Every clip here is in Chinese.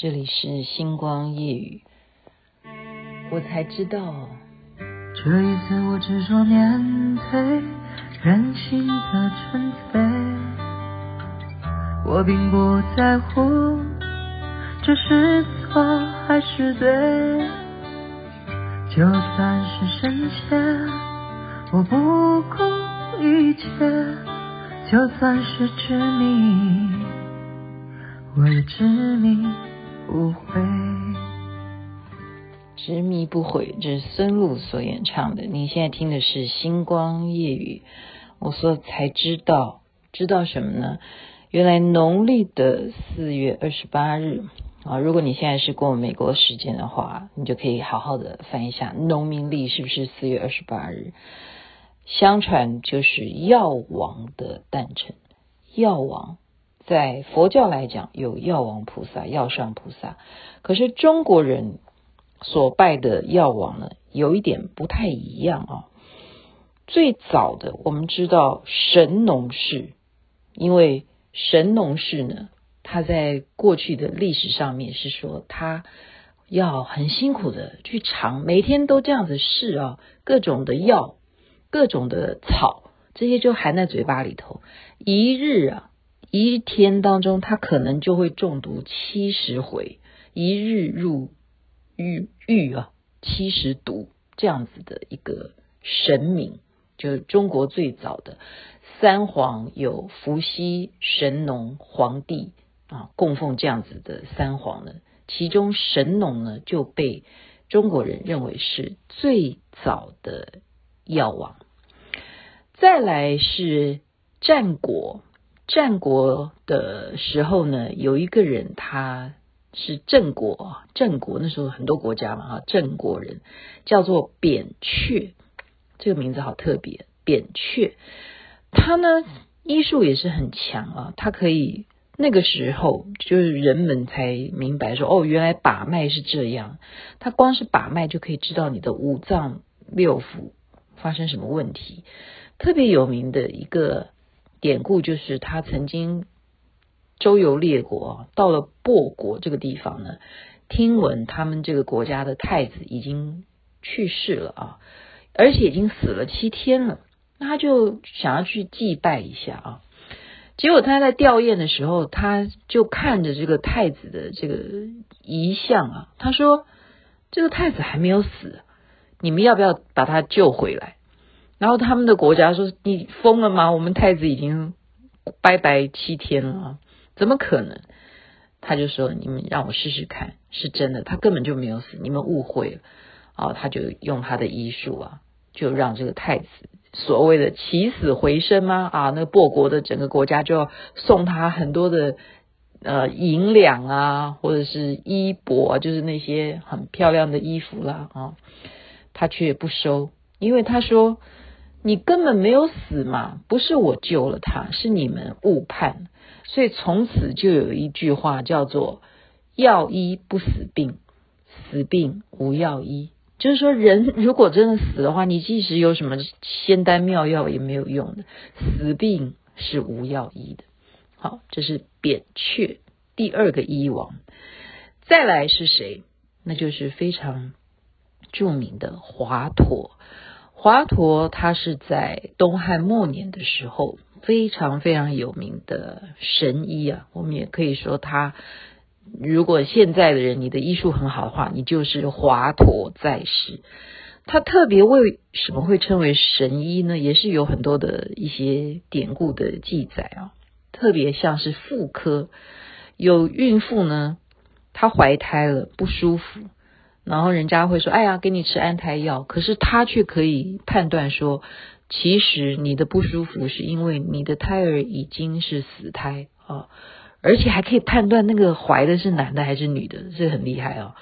这里是星光夜语，我才知道，这一次我执着面对任性的纯粹，我并不在乎这是错还是对，就算是深陷，我不顾一切，就算是执迷，我也执迷。不悔，执迷不悔，这是孙露所演唱的。你现在听的是《星光夜雨》，我说才知道，知道什么呢？原来农历的四月二十八日啊，如果你现在是过美国时间的话，你就可以好好的翻一下农民历是不是四月二十八日？相传就是药王的诞辰，药王。在佛教来讲，有药王菩萨、药上菩萨。可是中国人所拜的药王呢，有一点不太一样啊。最早的我们知道神农氏，因为神农氏呢，他在过去的历史上面是说，他要很辛苦的去尝，每天都这样子试啊，各种的药、各种的草，这些就含在嘴巴里头，一日啊。一天当中，他可能就会中毒七十回，一日入狱狱啊，七十毒这样子的一个神明，就是中国最早的三皇有伏羲、神农、黄帝啊，供奉这样子的三皇呢，其中神农呢就被中国人认为是最早的药王，再来是战国。战国的时候呢，有一个人，他是郑国，郑国那时候很多国家嘛，哈，郑国人叫做扁鹊，这个名字好特别，扁鹊，他呢医术也是很强啊，他可以那个时候就是人们才明白说，哦，原来把脉是这样，他光是把脉就可以知道你的五脏六腑发生什么问题，特别有名的一个。典故就是他曾经周游列国，到了薄国这个地方呢，听闻他们这个国家的太子已经去世了啊，而且已经死了七天了，那他就想要去祭拜一下啊。结果他在吊唁的时候，他就看着这个太子的这个遗像啊，他说：“这个太子还没有死，你们要不要把他救回来？”然后他们的国家说：“你疯了吗？我们太子已经拜拜七天了，怎么可能？”他就说：“你们让我试试看，是真的，他根本就没有死，你们误会了。”啊，他就用他的医术啊，就让这个太子所谓的起死回生吗？啊，那个虢国的整个国家就要送他很多的呃银两啊，或者是衣帛啊，就是那些很漂亮的衣服啦啊，他却不收，因为他说。你根本没有死嘛，不是我救了他，是你们误判。所以从此就有一句话叫做“药医不死病，死病无药医”。就是说，人 如果真的死的话，你即使有什么仙丹妙药也没有用的，死病是无药医的。好，这是扁鹊第二个医王。再来是谁？那就是非常著名的华佗。华佗他是在东汉末年的时候非常非常有名的神医啊，我们也可以说他，如果现在的人你的医术很好的话，你就是华佗在世。他特别为什么会称为神医呢？也是有很多的一些典故的记载啊，特别像是妇科，有孕妇呢，她怀胎了不舒服。然后人家会说：“哎呀，给你吃安胎药。”可是他却可以判断说，其实你的不舒服是因为你的胎儿已经是死胎啊，而且还可以判断那个怀的是男的还是女的，这很厉害啊。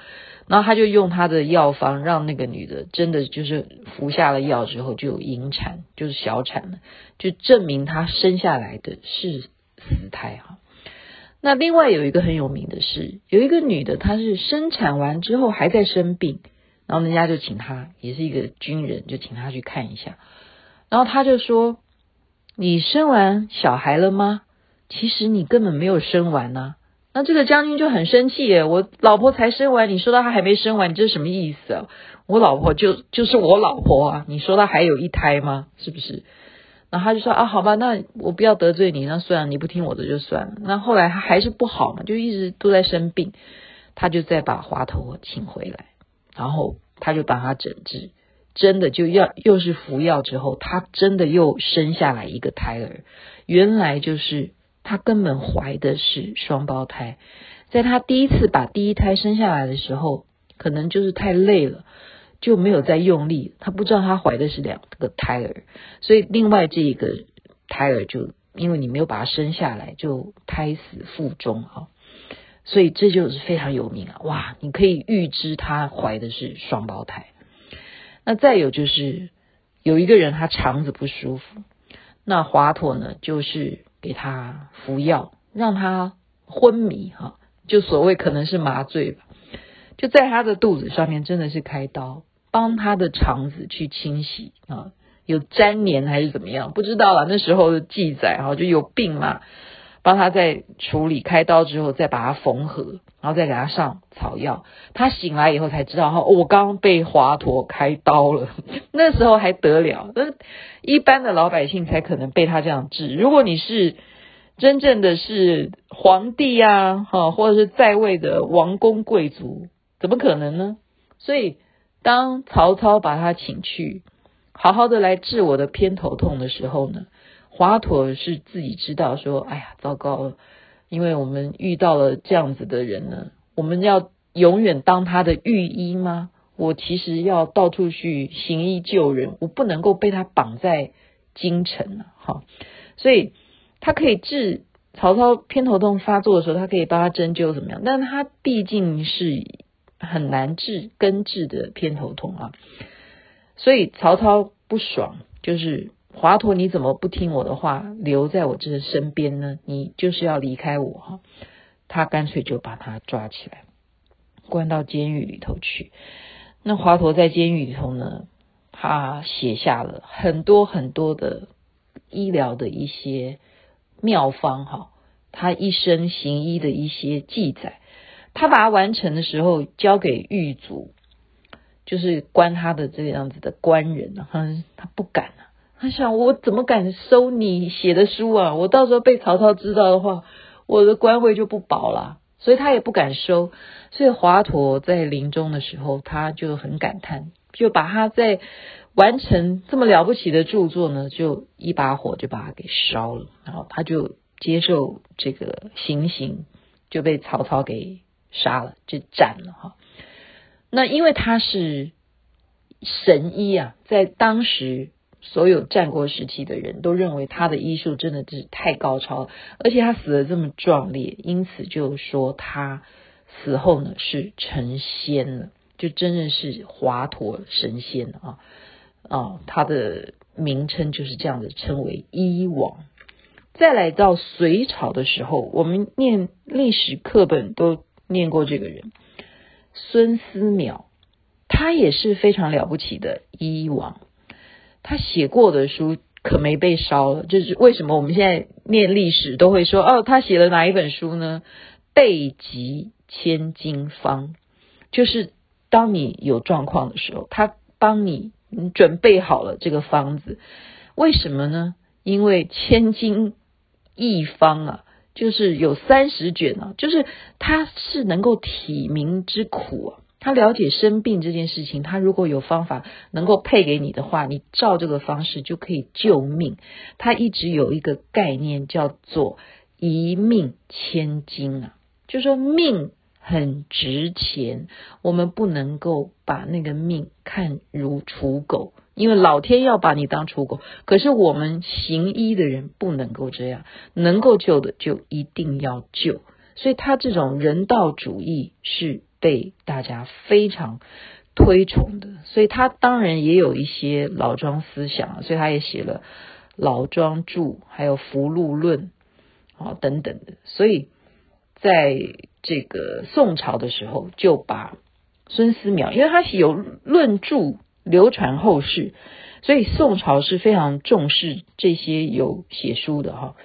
然后他就用他的药方，让那个女的真的就是服下了药之后就引产，就是小产了，就证明她生下来的是死胎哈。那另外有一个很有名的是，有一个女的，她是生产完之后还在生病，然后人家就请她，也是一个军人，就请她去看一下，然后她就说：“你生完小孩了吗？其实你根本没有生完呢。”那这个将军就很生气耶，我老婆才生完，你说她还没生完，你这是什么意思啊？我老婆就就是我老婆啊，你说她还有一胎吗？是不是？然后他就说啊，好吧，那我不要得罪你，那算了，你不听我的就算了。那后来他还是不好嘛，就一直都在生病，他就再把华佗请回来，然后他就帮他诊治，真的就要又是服药之后，他真的又生下来一个胎儿，原来就是他根本怀的是双胞胎，在他第一次把第一胎生下来的时候，可能就是太累了。就没有再用力，他不知道他怀的是两个胎儿，所以另外这一个胎儿就因为你没有把他生下来，就胎死腹中啊，所以这就是非常有名啊！哇，你可以预知他怀的是双胞胎。那再有就是有一个人他肠子不舒服，那华佗呢就是给他服药，让他昏迷哈，就所谓可能是麻醉吧。就在他的肚子上面，真的是开刀，帮他的肠子去清洗啊，有粘连还是怎么样，不知道了。那时候的记载哈，就有病嘛，帮他在处理开刀之后，再把它缝合，然后再给他上草药。他醒来以后才知道哈，我刚被华佗开刀了。那时候还得了，那一般的老百姓才可能被他这样治。如果你是真正的是皇帝啊，哈，或者是在位的王公贵族。怎么可能呢？所以当曹操把他请去，好好的来治我的偏头痛的时候呢，华佗是自己知道说，哎呀，糟糕了，因为我们遇到了这样子的人呢，我们要永远当他的御医吗？我其实要到处去行医救人，我不能够被他绑在京城啊！哈，所以他可以治曹操偏头痛发作的时候，他可以帮他针灸怎么样？但他毕竟是。很难治根治的偏头痛啊，所以曹操不爽，就是华佗你怎么不听我的话，留在我这身边呢？你就是要离开我哈，他干脆就把他抓起来，关到监狱里头去。那华佗在监狱里头呢，他写下了很多很多的医疗的一些妙方哈，他一生行医的一些记载。他把它完成的时候，交给狱卒，就是关他的这样子的官人，他他不敢啊，他想我怎么敢收你写的书啊？我到时候被曹操知道的话，我的官位就不保了，所以他也不敢收。所以华佗在临终的时候，他就很感叹，就把他在完成这么了不起的著作呢，就一把火就把它给烧了，然后他就接受这个行刑，就被曹操给。杀了就斩了哈，那因为他是神医啊，在当时所有战国时期的人都认为他的医术真的是太高超了，而且他死的这么壮烈，因此就说他死后呢是成仙了，就真正是华佗神仙啊啊，他的名称就是这样子称为医王。再来到隋朝的时候，我们念历史课本都。念过这个人，孙思邈，他也是非常了不起的医王。他写过的书可没被烧了，就是为什么我们现在念历史都会说哦，他写了哪一本书呢？备急千金方，就是当你有状况的时候，他帮你准备好了这个方子。为什么呢？因为千金一方啊。就是有三十卷啊，就是他是能够体民之苦啊，他了解生病这件事情，他如果有方法能够配给你的话，你照这个方式就可以救命。他一直有一个概念叫做一命千金啊，就说命很值钱，我们不能够把那个命看如刍狗。因为老天要把你当刍狗，可是我们行医的人不能够这样，能够救的就一定要救。所以他这种人道主义是被大家非常推崇的。所以他当然也有一些老庄思想，所以他也写了《老庄注》，还有《福禄论》啊等等的。所以在这个宋朝的时候，就把孙思邈，因为他有论著。流传后世，所以宋朝是非常重视这些有写书的哈，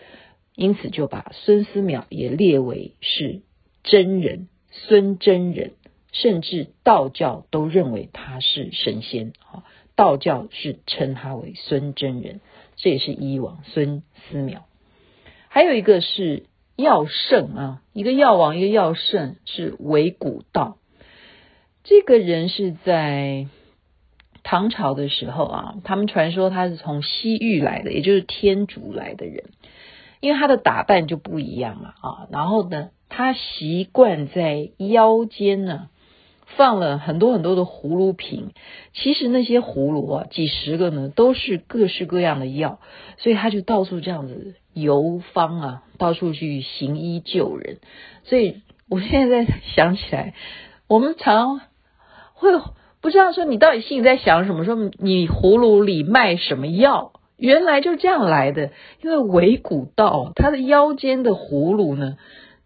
因此就把孙思邈也列为是真人孙真人，甚至道教都认为他是神仙啊，道教是称他为孙真人，这也是医王孙思邈。还有一个是药圣啊，一个药王，一个药圣是韦古道。这个人是在唐朝的时候啊，他们传说他是从西域来的，也就是天竺来的人，因为他的打扮就不一样了啊。然后呢，他习惯在腰间呢放了很多很多的葫芦瓶，其实那些葫芦啊，几十个呢，都是各式各样的药，所以他就到处这样子游方啊，到处去行医救人。所以我现在想起来，我们常。会不知道说你到底心里在想什么？说你葫芦里卖什么药？原来就是这样来的。因为韦古道他的腰间的葫芦呢，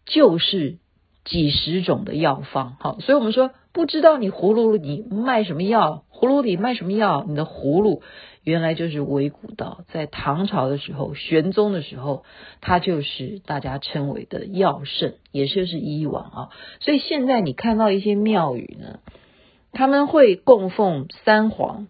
就是几十种的药方。好，所以我们说不知道你葫芦里卖什么药，葫芦里卖什么药？你的葫芦原来就是韦古道。在唐朝的时候，玄宗的时候，他就是大家称为的药圣，也就是医王啊。所以现在你看到一些庙宇呢。他们会供奉三皇，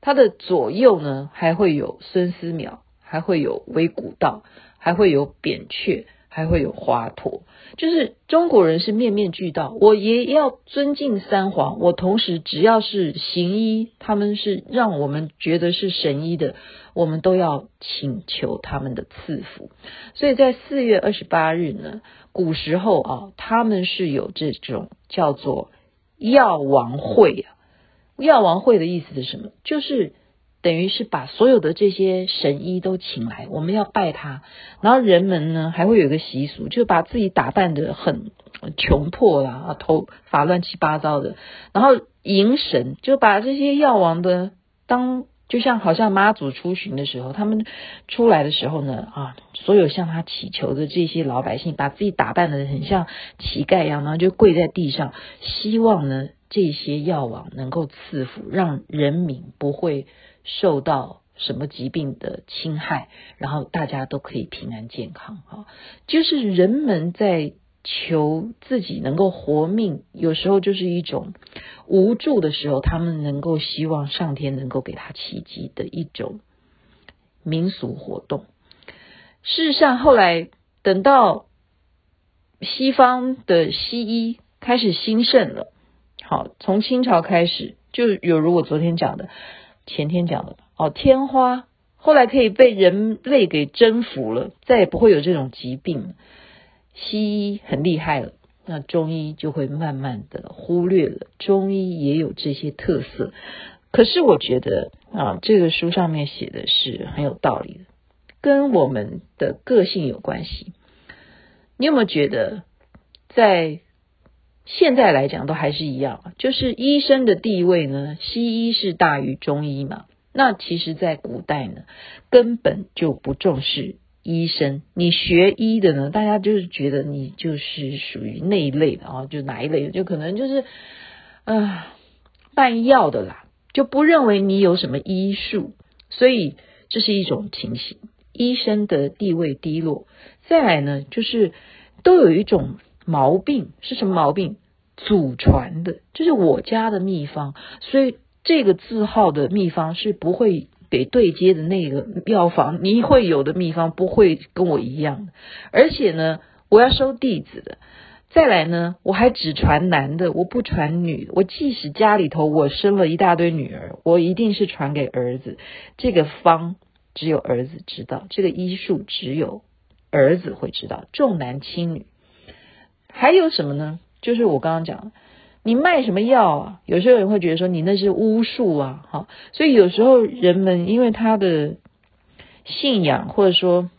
他的左右呢，还会有孙思邈，还会有韦古道，还会有扁鹊，还会有华佗。就是中国人是面面俱到，我也要尊敬三皇。我同时只要是行医，他们是让我们觉得是神医的，我们都要请求他们的赐福。所以在四月二十八日呢，古时候啊，他们是有这种叫做。药王会啊，药王会的意思是什么？就是等于是把所有的这些神医都请来，我们要拜他。然后人们呢，还会有一个习俗，就把自己打扮得很穷破啦，头发乱七八糟的，然后迎神，就把这些药王的当。就像好像妈祖出巡的时候，他们出来的时候呢，啊，所有向他祈求的这些老百姓，把自己打扮得很像乞丐一样，然后就跪在地上，希望呢这些药王能够赐福，让人民不会受到什么疾病的侵害，然后大家都可以平安健康啊。就是人们在。求自己能够活命，有时候就是一种无助的时候，他们能够希望上天能够给他奇迹的一种民俗活动。事实上，后来等到西方的西医开始兴盛了，好，从清朝开始就有如我昨天讲的、前天讲的哦，天花后来可以被人类给征服了，再也不会有这种疾病。西医很厉害了，那中医就会慢慢的忽略了。中医也有这些特色，可是我觉得啊，这个书上面写的是很有道理的，跟我们的个性有关系。你有没有觉得，在现在来讲都还是一样，就是医生的地位呢？西医是大于中医嘛？那其实，在古代呢，根本就不重视。医生，你学医的呢？大家就是觉得你就是属于那一类的啊，就哪一类的，就可能就是呃办药的啦，就不认为你有什么医术，所以这是一种情形。医生的地位低落，再来呢，就是都有一种毛病，是什么毛病？祖传的，就是我家的秘方，所以这个字号的秘方是不会。给对接的那个药房，你会有的秘方不会跟我一样，而且呢，我要收弟子的。再来呢，我还只传男的，我不传女。我即使家里头我生了一大堆女儿，我一定是传给儿子。这个方只有儿子知道，这个医术只有儿子会知道，重男轻女。还有什么呢？就是我刚刚讲。你卖什么药啊？有时候人会觉得说你那是巫术啊，好，所以有时候人们因为他的信仰或者说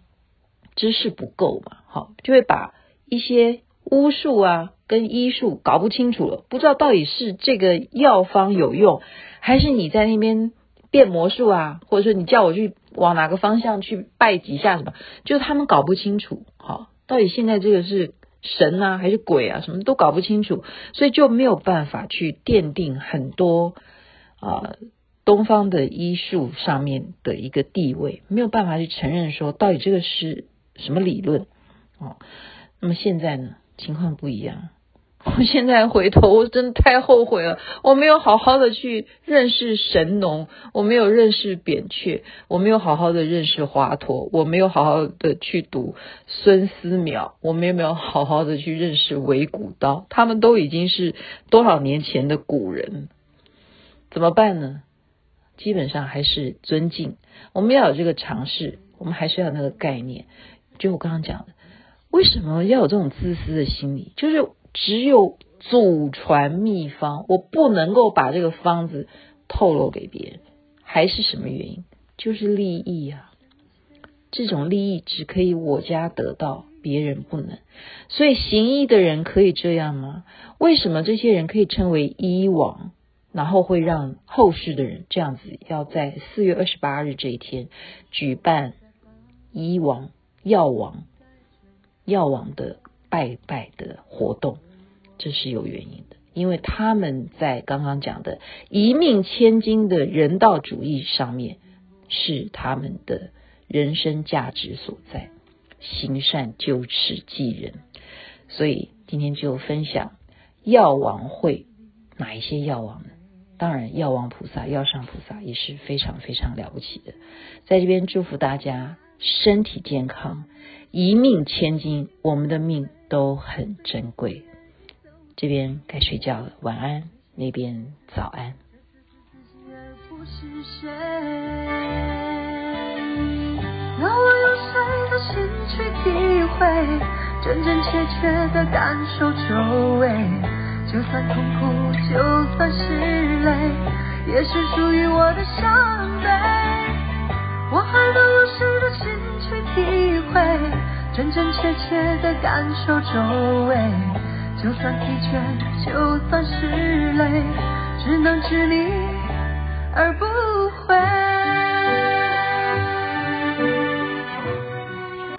知识不够嘛，好，就会把一些巫术啊跟医术搞不清楚了，不知道到底是这个药方有用，还是你在那边变魔术啊，或者说你叫我去往哪个方向去拜几下什么，就是他们搞不清楚，好，到底现在这个是。神啊，还是鬼啊，什么都搞不清楚，所以就没有办法去奠定很多啊、东方的医术上面的一个地位，没有办法去承认说到底这个是什么理论哦。那么现在呢，情况不一样。我现在回头，我真的太后悔了。我没有好好的去认识神农，我没有认识扁鹊，我没有好好的认识华佗，我没有好好的去读孙思邈，我们也没有好好的去认识韦古道。他们都已经是多少年前的古人，怎么办呢？基本上还是尊敬，我们要有这个尝试，我们还是要有那个概念。就我刚刚讲的，为什么要有这种自私的心理？就是。只有祖传秘方，我不能够把这个方子透露给别人，还是什么原因？就是利益啊！这种利益只可以我家得到，别人不能。所以行医的人可以这样吗？为什么这些人可以称为医王？然后会让后世的人这样子，要在四月二十八日这一天举办医王、药王、药王的拜拜的活动。这是有原因的，因为他们在刚刚讲的一命千金的人道主义上面，是他们的人生价值所在，行善救世济人。所以今天就分享药王会哪一些药王呢？当然，药王菩萨、药上菩萨也是非常非常了不起的。在这边祝福大家身体健康，一命千金，我们的命都很珍贵。这边该睡觉了，晚安。那边早安。让我用谁的心去体会，真真切切的感受周围。就算痛苦，就算是泪，也是属于我的伤悲。我还能用谁的心去体会，真真切切的感受周围。就算疲倦就算是累只能执迷而不悔